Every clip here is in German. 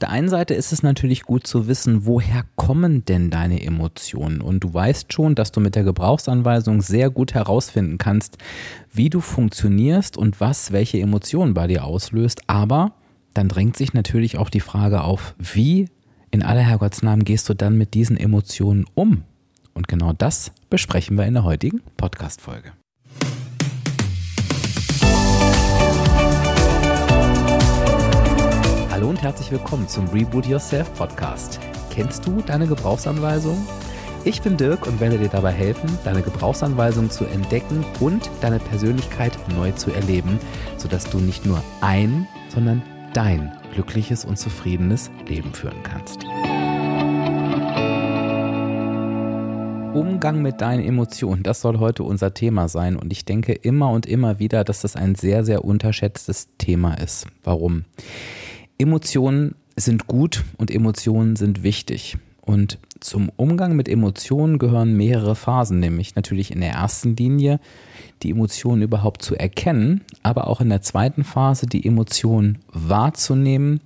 der einen Seite ist es natürlich gut zu wissen, woher kommen denn deine Emotionen? Und du weißt schon, dass du mit der Gebrauchsanweisung sehr gut herausfinden kannst, wie du funktionierst und was welche Emotionen bei dir auslöst. Aber dann drängt sich natürlich auch die Frage auf, wie in aller Herrgottsnamen gehst du dann mit diesen Emotionen um? Und genau das besprechen wir in der heutigen Podcast-Folge. Hallo und herzlich willkommen zum Reboot Yourself Podcast. Kennst du deine Gebrauchsanweisung? Ich bin Dirk und werde dir dabei helfen, deine Gebrauchsanweisung zu entdecken und deine Persönlichkeit neu zu erleben, sodass du nicht nur ein, sondern dein glückliches und zufriedenes Leben führen kannst. Umgang mit deinen Emotionen, das soll heute unser Thema sein. Und ich denke immer und immer wieder, dass das ein sehr, sehr unterschätztes Thema ist. Warum? Emotionen sind gut und Emotionen sind wichtig. Und zum Umgang mit Emotionen gehören mehrere Phasen, nämlich natürlich in der ersten Linie die Emotionen überhaupt zu erkennen, aber auch in der zweiten Phase die Emotionen wahrzunehmen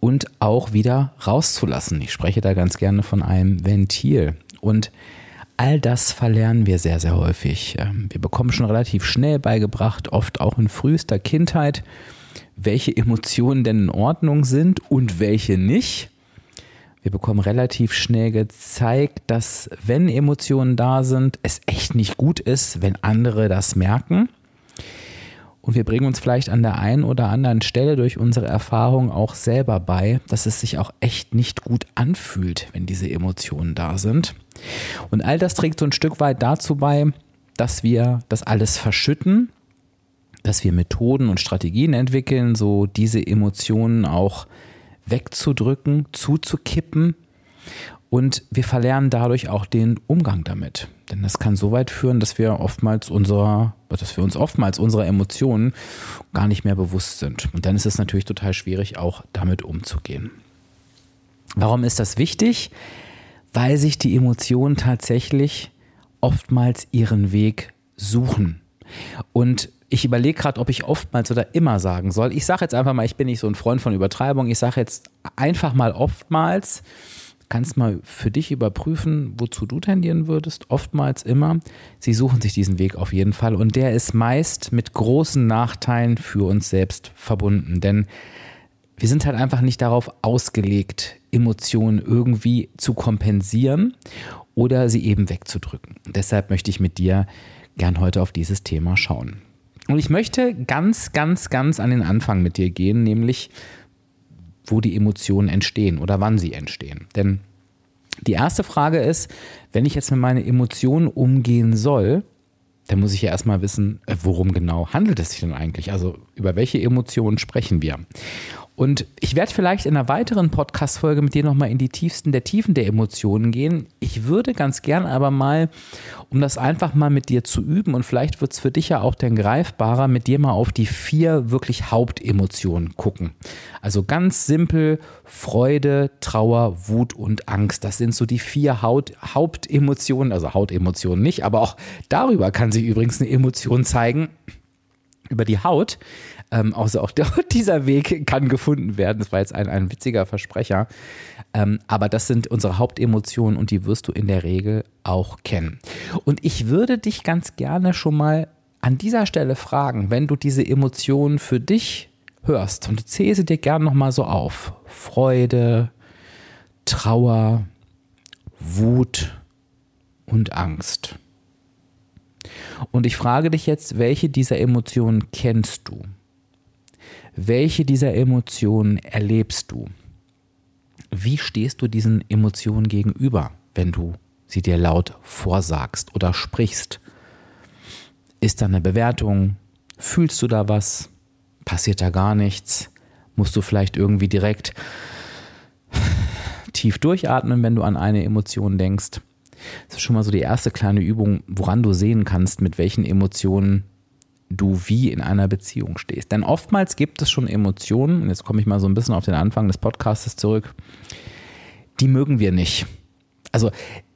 und auch wieder rauszulassen. Ich spreche da ganz gerne von einem Ventil. Und all das verlernen wir sehr, sehr häufig. Ähm, wir bekommen schon relativ schnell beigebracht, oft auch in frühester Kindheit, welche Emotionen denn in Ordnung sind und welche nicht. Wir bekommen relativ schnell gezeigt, dass wenn Emotionen da sind, es echt nicht gut ist, wenn andere das merken. Und wir bringen uns vielleicht an der einen oder anderen Stelle durch unsere Erfahrung auch selber bei, dass es sich auch echt nicht gut anfühlt, wenn diese Emotionen da sind. Und all das trägt so ein Stück weit dazu bei, dass wir das alles verschütten dass wir Methoden und Strategien entwickeln, so diese Emotionen auch wegzudrücken, zuzukippen. Und wir verlernen dadurch auch den Umgang damit. Denn das kann so weit führen, dass wir oftmals unserer, dass wir uns oftmals unserer Emotionen gar nicht mehr bewusst sind. Und dann ist es natürlich total schwierig, auch damit umzugehen. Warum ist das wichtig? Weil sich die Emotionen tatsächlich oftmals ihren Weg suchen. Und ich überlege gerade, ob ich oftmals oder immer sagen soll. Ich sage jetzt einfach mal, ich bin nicht so ein Freund von Übertreibung. Ich sage jetzt einfach mal oftmals. Kannst mal für dich überprüfen, wozu du tendieren würdest. Oftmals immer. Sie suchen sich diesen Weg auf jeden Fall. Und der ist meist mit großen Nachteilen für uns selbst verbunden. Denn wir sind halt einfach nicht darauf ausgelegt, Emotionen irgendwie zu kompensieren oder sie eben wegzudrücken. Deshalb möchte ich mit dir gern heute auf dieses Thema schauen. Und ich möchte ganz, ganz, ganz an den Anfang mit dir gehen, nämlich wo die Emotionen entstehen oder wann sie entstehen. Denn die erste Frage ist, wenn ich jetzt mit meinen Emotionen umgehen soll, dann muss ich ja erstmal wissen, äh, worum genau handelt es sich denn eigentlich? Also über welche Emotionen sprechen wir? Und ich werde vielleicht in einer weiteren Podcast-Folge mit dir nochmal in die tiefsten der Tiefen der Emotionen gehen. Ich würde ganz gern aber mal, um das einfach mal mit dir zu üben und vielleicht wird es für dich ja auch dann greifbarer, mit dir mal auf die vier wirklich Hauptemotionen gucken. Also ganz simpel Freude, Trauer, Wut und Angst. Das sind so die vier Haut Hauptemotionen, also Hautemotionen nicht, aber auch darüber kann sich übrigens eine Emotion zeigen über die Haut. Ähm, also auch dieser Weg kann gefunden werden. Das war jetzt ein, ein witziger Versprecher. Ähm, aber das sind unsere Hauptemotionen und die wirst du in der Regel auch kennen. Und ich würde dich ganz gerne schon mal an dieser Stelle fragen, wenn du diese Emotionen für dich hörst und zähle sie dir gerne nochmal so auf. Freude, Trauer, Wut und Angst. Und ich frage dich jetzt, welche dieser Emotionen kennst du? Welche dieser Emotionen erlebst du? Wie stehst du diesen Emotionen gegenüber, wenn du sie dir laut vorsagst oder sprichst? Ist da eine Bewertung? Fühlst du da was? Passiert da gar nichts? Musst du vielleicht irgendwie direkt tief durchatmen, wenn du an eine Emotion denkst? Das ist schon mal so die erste kleine Übung, woran du sehen kannst, mit welchen Emotionen du wie in einer Beziehung stehst. Denn oftmals gibt es schon Emotionen, und jetzt komme ich mal so ein bisschen auf den Anfang des Podcasts zurück, die mögen wir nicht. Also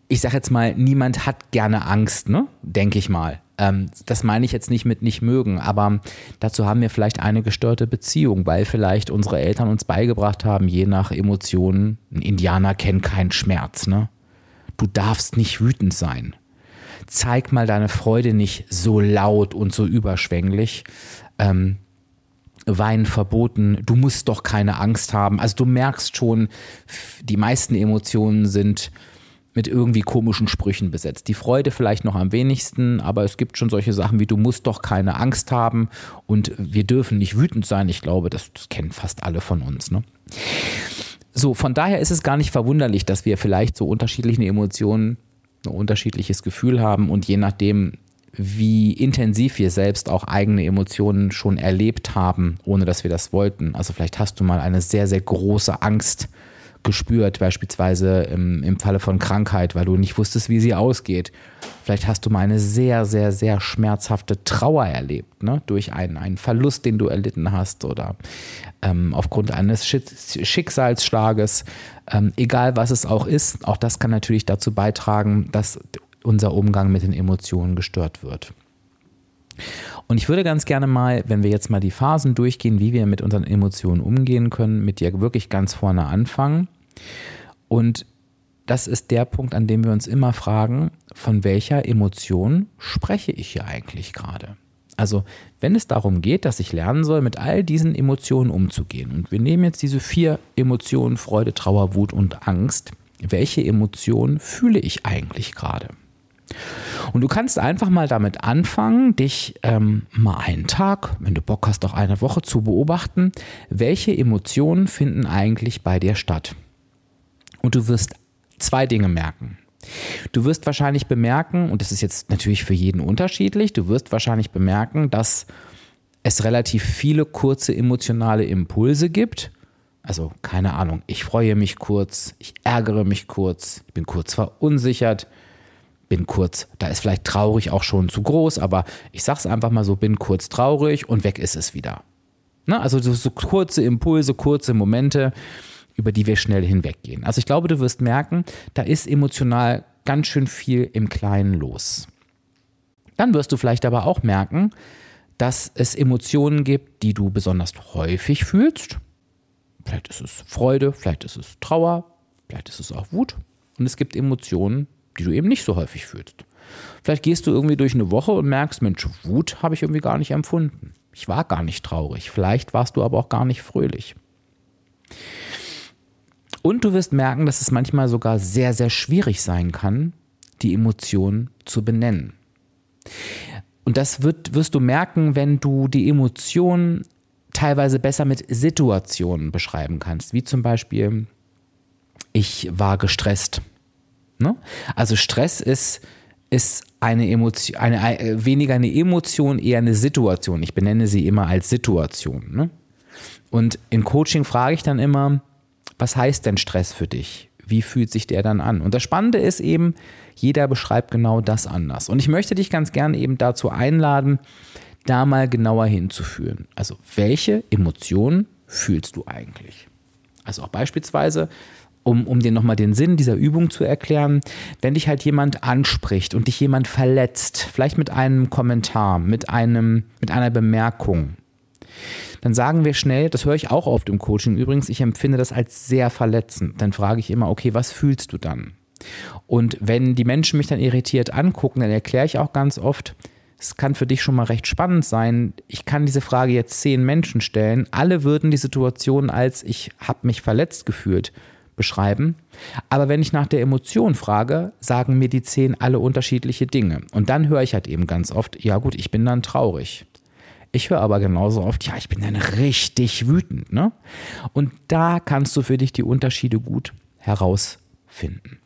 ich sage jetzt mal, niemand hat gerne Angst, ne? denke ich mal. Ähm, das meine ich jetzt nicht mit nicht mögen, aber dazu haben wir vielleicht eine gestörte Beziehung, weil vielleicht unsere Eltern uns beigebracht haben, je nach Emotionen, ein Indianer kennt keinen Schmerz. Ne? Du darfst nicht wütend sein. Zeig mal deine Freude nicht so laut und so überschwänglich. Ähm, Wein verboten, du musst doch keine Angst haben. Also du merkst schon, die meisten Emotionen sind mit irgendwie komischen Sprüchen besetzt. Die Freude vielleicht noch am wenigsten, aber es gibt schon solche Sachen wie du musst doch keine Angst haben und wir dürfen nicht wütend sein. Ich glaube, das, das kennen fast alle von uns. Ne? So, von daher ist es gar nicht verwunderlich, dass wir vielleicht so unterschiedliche Emotionen, ein unterschiedliches Gefühl haben und je nachdem, wie intensiv wir selbst auch eigene Emotionen schon erlebt haben, ohne dass wir das wollten. Also vielleicht hast du mal eine sehr, sehr große Angst gespürt, beispielsweise im, im Falle von Krankheit, weil du nicht wusstest, wie sie ausgeht. Vielleicht hast du mal eine sehr, sehr, sehr schmerzhafte Trauer erlebt, ne? durch einen, einen Verlust, den du erlitten hast oder ähm, aufgrund eines Schicksalsschlages. Ähm, egal was es auch ist, auch das kann natürlich dazu beitragen, dass unser Umgang mit den Emotionen gestört wird. Und ich würde ganz gerne mal, wenn wir jetzt mal die Phasen durchgehen, wie wir mit unseren Emotionen umgehen können, mit dir wirklich ganz vorne anfangen. Und das ist der Punkt, an dem wir uns immer fragen, von welcher Emotion spreche ich hier eigentlich gerade? Also, wenn es darum geht, dass ich lernen soll, mit all diesen Emotionen umzugehen, und wir nehmen jetzt diese vier Emotionen, Freude, Trauer, Wut und Angst, welche Emotionen fühle ich eigentlich gerade? Und du kannst einfach mal damit anfangen, dich ähm, mal einen Tag, wenn du Bock hast, auch eine Woche zu beobachten, welche Emotionen finden eigentlich bei dir statt. Und du wirst zwei Dinge merken. Du wirst wahrscheinlich bemerken, und das ist jetzt natürlich für jeden unterschiedlich, du wirst wahrscheinlich bemerken, dass es relativ viele kurze emotionale Impulse gibt. Also keine Ahnung, ich freue mich kurz, ich ärgere mich kurz, ich bin kurz verunsichert, bin kurz, da ist vielleicht traurig auch schon zu groß, aber ich sag's einfach mal so, bin kurz traurig und weg ist es wieder. Ne? Also so, so kurze Impulse, kurze Momente, über die wir schnell hinweggehen. Also ich glaube, du wirst merken, da ist emotional ganz schön viel im Kleinen los. Dann wirst du vielleicht aber auch merken, dass es Emotionen gibt, die du besonders häufig fühlst. Vielleicht ist es Freude, vielleicht ist es Trauer, vielleicht ist es auch Wut. Und es gibt Emotionen, die du eben nicht so häufig fühlst. Vielleicht gehst du irgendwie durch eine Woche und merkst, Mensch, Wut habe ich irgendwie gar nicht empfunden. Ich war gar nicht traurig. Vielleicht warst du aber auch gar nicht fröhlich. Und du wirst merken, dass es manchmal sogar sehr, sehr schwierig sein kann, die Emotionen zu benennen. Und das wird, wirst du merken, wenn du die Emotionen teilweise besser mit Situationen beschreiben kannst, wie zum Beispiel, ich war gestresst Ne? Also Stress ist, ist eine Emotion, eine, eine, weniger eine Emotion, eher eine Situation. Ich benenne sie immer als Situation. Ne? Und im Coaching frage ich dann immer, was heißt denn Stress für dich? Wie fühlt sich der dann an? Und das Spannende ist eben, jeder beschreibt genau das anders. Und ich möchte dich ganz gerne eben dazu einladen, da mal genauer hinzuführen. Also, welche Emotionen fühlst du eigentlich? Also auch beispielsweise, um, um dir nochmal den Sinn dieser Übung zu erklären, wenn dich halt jemand anspricht und dich jemand verletzt, vielleicht mit einem Kommentar, mit, einem, mit einer Bemerkung, dann sagen wir schnell, das höre ich auch oft im Coaching übrigens, ich empfinde das als sehr verletzend. Dann frage ich immer, okay, was fühlst du dann? Und wenn die Menschen mich dann irritiert angucken, dann erkläre ich auch ganz oft, es kann für dich schon mal recht spannend sein. Ich kann diese Frage jetzt zehn Menschen stellen. Alle würden die Situation als ich habe mich verletzt gefühlt beschreiben. Aber wenn ich nach der Emotion frage, sagen mir die zehn alle unterschiedliche Dinge. Und dann höre ich halt eben ganz oft, ja gut, ich bin dann traurig. Ich höre aber genauso oft, ja, ich bin dann richtig wütend. Ne? Und da kannst du für dich die Unterschiede gut herausfinden.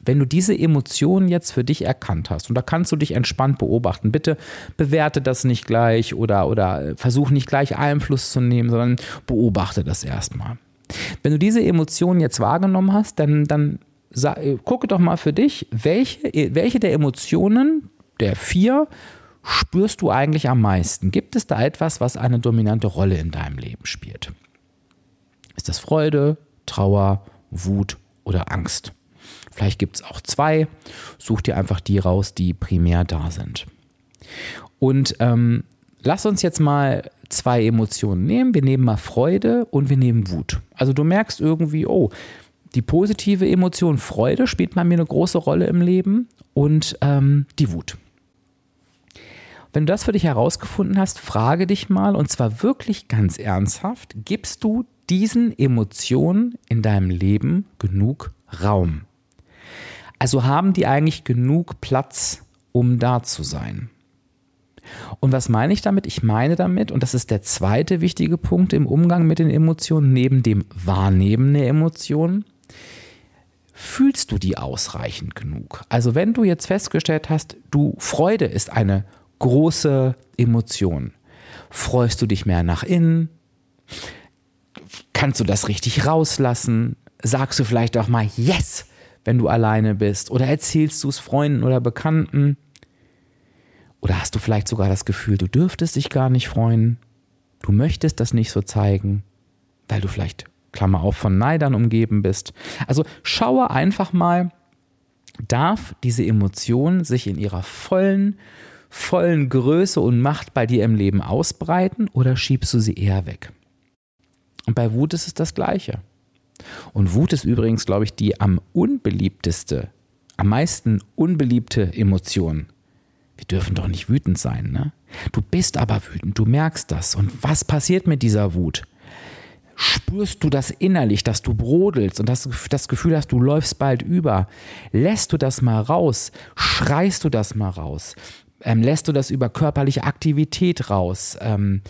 Wenn du diese Emotionen jetzt für dich erkannt hast, und da kannst du dich entspannt beobachten, bitte bewerte das nicht gleich oder, oder versuch nicht gleich Einfluss zu nehmen, sondern beobachte das erstmal. Wenn du diese Emotionen jetzt wahrgenommen hast, dann, dann gucke doch mal für dich, welche, welche der Emotionen, der vier, spürst du eigentlich am meisten? Gibt es da etwas, was eine dominante Rolle in deinem Leben spielt? Ist das Freude, Trauer, Wut oder Angst? Vielleicht gibt es auch zwei. Such dir einfach die raus, die primär da sind. Und ähm, lass uns jetzt mal zwei Emotionen nehmen. Wir nehmen mal Freude und wir nehmen Wut. Also du merkst irgendwie, oh, die positive Emotion Freude spielt bei mir eine große Rolle im Leben und ähm, die Wut. Wenn du das für dich herausgefunden hast, frage dich mal, und zwar wirklich ganz ernsthaft, gibst du diesen Emotionen in deinem Leben genug Raum? Also haben die eigentlich genug Platz, um da zu sein? Und was meine ich damit? Ich meine damit, und das ist der zweite wichtige Punkt im Umgang mit den Emotionen, neben dem Wahrnehmen der Emotionen, fühlst du die ausreichend genug? Also wenn du jetzt festgestellt hast, du Freude ist eine große Emotion. Freust du dich mehr nach innen? Kannst du das richtig rauslassen? Sagst du vielleicht auch mal Yes, wenn du alleine bist? Oder erzählst du es Freunden oder Bekannten? Oder hast du vielleicht sogar das Gefühl, du dürftest dich gar nicht freuen? Du möchtest das nicht so zeigen, weil du vielleicht, Klammer auf, von Neidern umgeben bist. Also schaue einfach mal, darf diese Emotion sich in ihrer vollen vollen Größe und Macht bei dir im Leben ausbreiten oder schiebst du sie eher weg? Und bei Wut ist es das Gleiche. Und Wut ist übrigens, glaube ich, die am unbeliebteste, am meisten unbeliebte Emotion. Wir dürfen doch nicht wütend sein, ne? Du bist aber wütend, du merkst das. Und was passiert mit dieser Wut? Spürst du das innerlich, dass du brodelst und das, das Gefühl hast, du läufst bald über? Lässt du das mal raus? Schreist du das mal raus? Ähm, lässt du das über körperliche Aktivität raus? Ähm,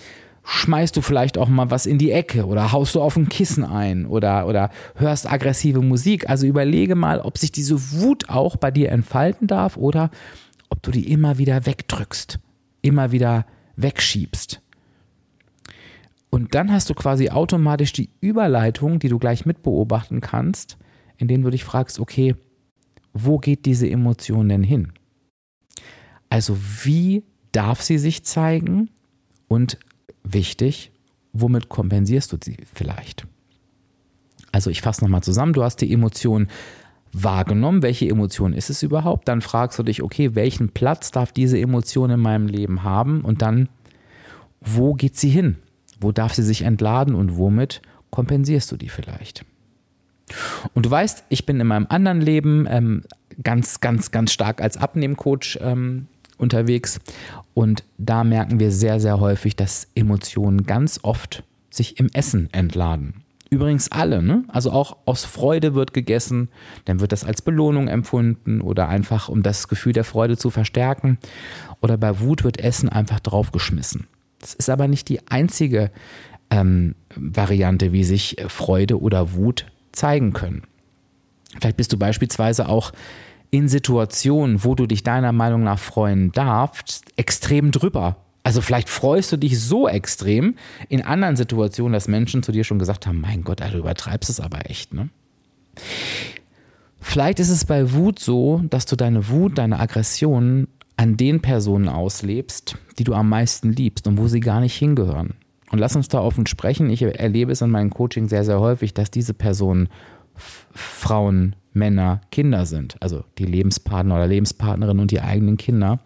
schmeißt du vielleicht auch mal was in die Ecke oder haust du auf ein Kissen ein oder, oder hörst aggressive Musik? Also überlege mal, ob sich diese Wut auch bei dir entfalten darf oder ob du die immer wieder wegdrückst, immer wieder wegschiebst. Und dann hast du quasi automatisch die Überleitung, die du gleich mitbeobachten kannst, indem du dich fragst, okay, wo geht diese Emotion denn hin? Also wie darf sie sich zeigen? Und wichtig, womit kompensierst du sie vielleicht? Also ich fasse nochmal zusammen, du hast die Emotion wahrgenommen, welche Emotion ist es überhaupt? Dann fragst du dich, okay, welchen Platz darf diese Emotion in meinem Leben haben? Und dann, wo geht sie hin? Wo darf sie sich entladen und womit kompensierst du die vielleicht? Und du weißt, ich bin in meinem anderen Leben ähm, ganz, ganz, ganz stark als Abnehmcoach ähm, unterwegs. Und da merken wir sehr, sehr häufig, dass Emotionen ganz oft sich im Essen entladen. Übrigens alle, ne? Also auch aus Freude wird gegessen, dann wird das als Belohnung empfunden oder einfach um das Gefühl der Freude zu verstärken. Oder bei Wut wird Essen einfach draufgeschmissen. Das ist aber nicht die einzige ähm, Variante, wie sich Freude oder Wut zeigen können. Vielleicht bist du beispielsweise auch in Situationen, wo du dich deiner Meinung nach freuen darfst, extrem drüber. Also vielleicht freust du dich so extrem in anderen Situationen, dass Menschen zu dir schon gesagt haben, mein Gott, du übertreibst es aber echt, ne? Vielleicht ist es bei Wut so, dass du deine Wut, deine Aggression an den Personen auslebst, die du am meisten liebst und wo sie gar nicht hingehören. Und lass uns da offen sprechen. Ich erlebe es in meinem Coaching sehr, sehr häufig, dass diese Personen Frauen, Männer, Kinder sind. Also die Lebenspartner oder Lebenspartnerin und die eigenen Kinder.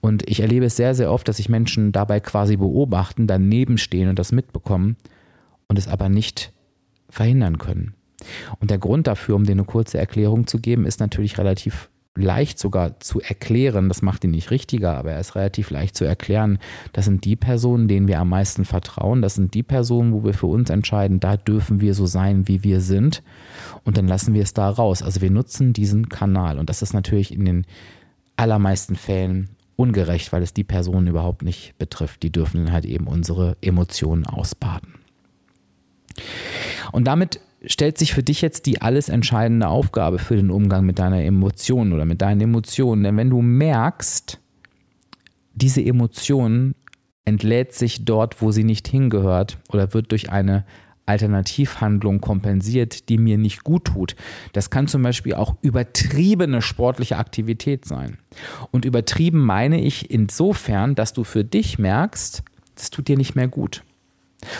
Und ich erlebe es sehr, sehr oft, dass sich Menschen dabei quasi beobachten, daneben stehen und das mitbekommen und es aber nicht verhindern können. Und der Grund dafür, um dir eine kurze Erklärung zu geben, ist natürlich relativ leicht sogar zu erklären, das macht ihn nicht richtiger, aber er ist relativ leicht zu erklären. Das sind die Personen, denen wir am meisten vertrauen. Das sind die Personen, wo wir für uns entscheiden, da dürfen wir so sein, wie wir sind. Und dann lassen wir es da raus. Also wir nutzen diesen Kanal. Und das ist natürlich in den allermeisten Fällen ungerecht, weil es die Personen überhaupt nicht betrifft. Die dürfen halt eben unsere Emotionen ausbaden. Und damit stellt sich für dich jetzt die alles entscheidende Aufgabe für den Umgang mit deiner Emotion oder mit deinen Emotionen. Denn wenn du merkst, diese Emotion entlädt sich dort, wo sie nicht hingehört oder wird durch eine Alternativhandlung kompensiert, die mir nicht gut tut. Das kann zum Beispiel auch übertriebene sportliche Aktivität sein. Und übertrieben meine ich insofern, dass du für dich merkst, das tut dir nicht mehr gut.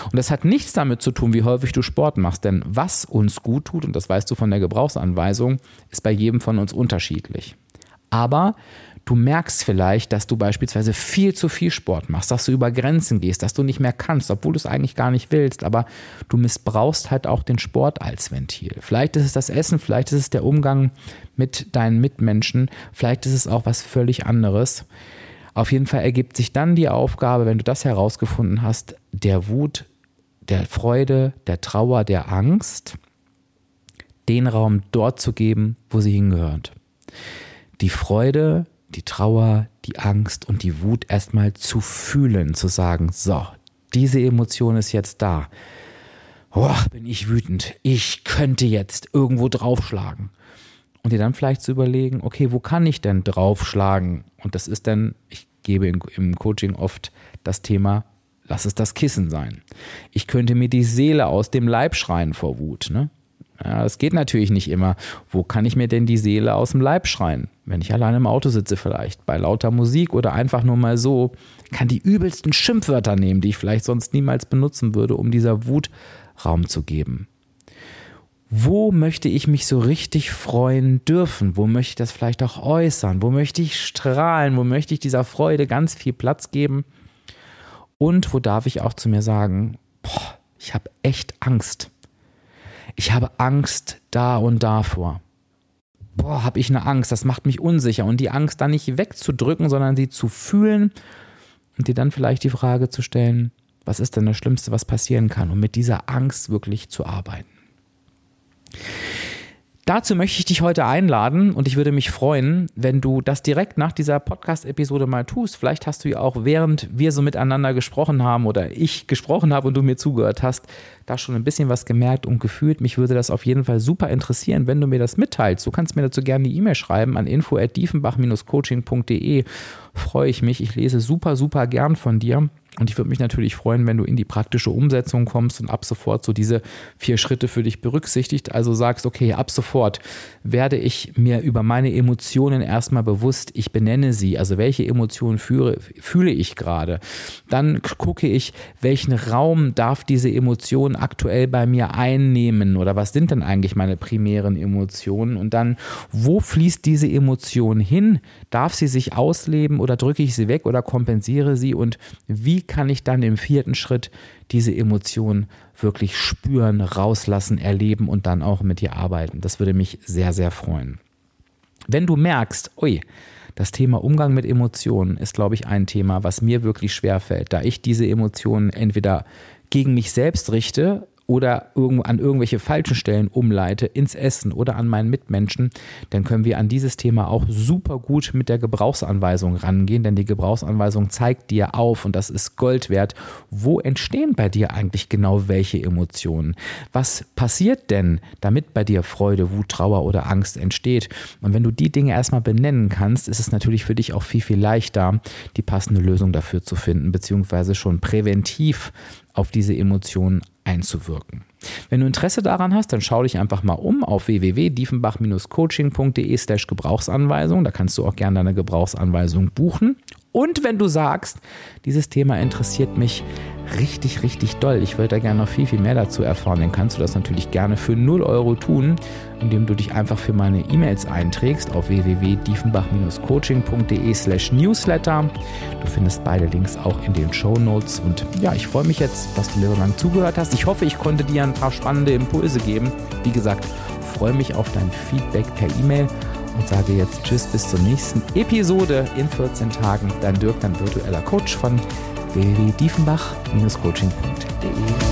Und das hat nichts damit zu tun, wie häufig du Sport machst, denn was uns gut tut, und das weißt du von der Gebrauchsanweisung, ist bei jedem von uns unterschiedlich. Aber du merkst vielleicht, dass du beispielsweise viel zu viel Sport machst, dass du über Grenzen gehst, dass du nicht mehr kannst, obwohl du es eigentlich gar nicht willst, aber du missbrauchst halt auch den Sport als Ventil. Vielleicht ist es das Essen, vielleicht ist es der Umgang mit deinen Mitmenschen, vielleicht ist es auch was völlig anderes. Auf jeden Fall ergibt sich dann die Aufgabe, wenn du das herausgefunden hast, der Wut, der Freude, der Trauer, der Angst, den Raum dort zu geben, wo sie hingehört. Die Freude, die Trauer, die Angst und die Wut erstmal zu fühlen, zu sagen, so, diese Emotion ist jetzt da. Oh, bin ich wütend. Ich könnte jetzt irgendwo draufschlagen und dir dann vielleicht zu überlegen, okay, wo kann ich denn draufschlagen? Und das ist dann, ich gebe im Coaching oft das Thema, lass es das Kissen sein. Ich könnte mir die Seele aus dem Leib schreien vor Wut. Ne? Ja, das geht natürlich nicht immer. Wo kann ich mir denn die Seele aus dem Leib schreien? Wenn ich allein im Auto sitze vielleicht, bei lauter Musik oder einfach nur mal so, kann die übelsten Schimpfwörter nehmen, die ich vielleicht sonst niemals benutzen würde, um dieser Wut Raum zu geben wo möchte ich mich so richtig freuen dürfen? Wo möchte ich das vielleicht auch äußern? Wo möchte ich strahlen? Wo möchte ich dieser Freude ganz viel Platz geben? Und wo darf ich auch zu mir sagen, boah, ich habe echt Angst. Ich habe Angst da und davor. Boah, habe ich eine Angst, das macht mich unsicher. Und die Angst dann nicht wegzudrücken, sondern sie zu fühlen und dir dann vielleicht die Frage zu stellen, was ist denn das Schlimmste, was passieren kann? Und mit dieser Angst wirklich zu arbeiten. Dazu möchte ich dich heute einladen und ich würde mich freuen, wenn du das direkt nach dieser Podcast-Episode mal tust. Vielleicht hast du ja auch, während wir so miteinander gesprochen haben oder ich gesprochen habe und du mir zugehört hast, da schon ein bisschen was gemerkt und gefühlt. Mich würde das auf jeden Fall super interessieren, wenn du mir das mitteilst. Du kannst mir dazu gerne eine E-Mail schreiben an info@diefenbach-coaching.de. Freue ich mich. Ich lese super, super gern von dir. Und ich würde mich natürlich freuen, wenn du in die praktische Umsetzung kommst und ab sofort so diese vier Schritte für dich berücksichtigt. Also sagst, okay, ab sofort werde ich mir über meine Emotionen erstmal bewusst, ich benenne sie, also welche Emotionen führe, fühle ich gerade. Dann gucke ich, welchen Raum darf diese Emotion aktuell bei mir einnehmen oder was sind denn eigentlich meine primären Emotionen und dann, wo fließt diese Emotion hin? Darf sie sich ausleben oder drücke ich sie weg oder kompensiere sie und wie kann ich dann im vierten Schritt diese Emotion wirklich spüren, rauslassen, erleben und dann auch mit ihr arbeiten? Das würde mich sehr, sehr freuen. Wenn du merkst, ui, das Thema Umgang mit Emotionen ist, glaube ich, ein Thema, was mir wirklich schwer fällt, da ich diese Emotionen entweder gegen mich selbst richte oder an irgendwelche falschen Stellen umleite, ins Essen oder an meinen Mitmenschen, dann können wir an dieses Thema auch super gut mit der Gebrauchsanweisung rangehen, denn die Gebrauchsanweisung zeigt dir auf, und das ist Gold wert, wo entstehen bei dir eigentlich genau welche Emotionen? Was passiert denn, damit bei dir Freude, Wut, Trauer oder Angst entsteht? Und wenn du die Dinge erstmal benennen kannst, ist es natürlich für dich auch viel, viel leichter, die passende Lösung dafür zu finden, beziehungsweise schon präventiv auf diese Emotionen einzuwirken. Wenn du Interesse daran hast, dann schau dich einfach mal um auf www.diefenbach-coaching.de slash Gebrauchsanweisung. Da kannst du auch gerne deine Gebrauchsanweisung buchen. Und wenn du sagst, dieses Thema interessiert mich richtig, richtig doll, ich würde da gerne noch viel, viel mehr dazu erfahren, dann kannst du das natürlich gerne für 0 Euro tun, indem du dich einfach für meine E-Mails einträgst auf www.diefenbach-coaching.de slash newsletter. Du findest beide Links auch in den Show Notes. Und ja, ich freue mich jetzt, dass du mir so lange zugehört hast. Ich hoffe, ich konnte dir ein paar spannende Impulse geben. Wie gesagt, freue mich auf dein Feedback per E-Mail und sage jetzt Tschüss bis zur nächsten Episode in 14 Tagen. Dein Dirk, dein virtueller Coach von www.diefenbach-coaching.de.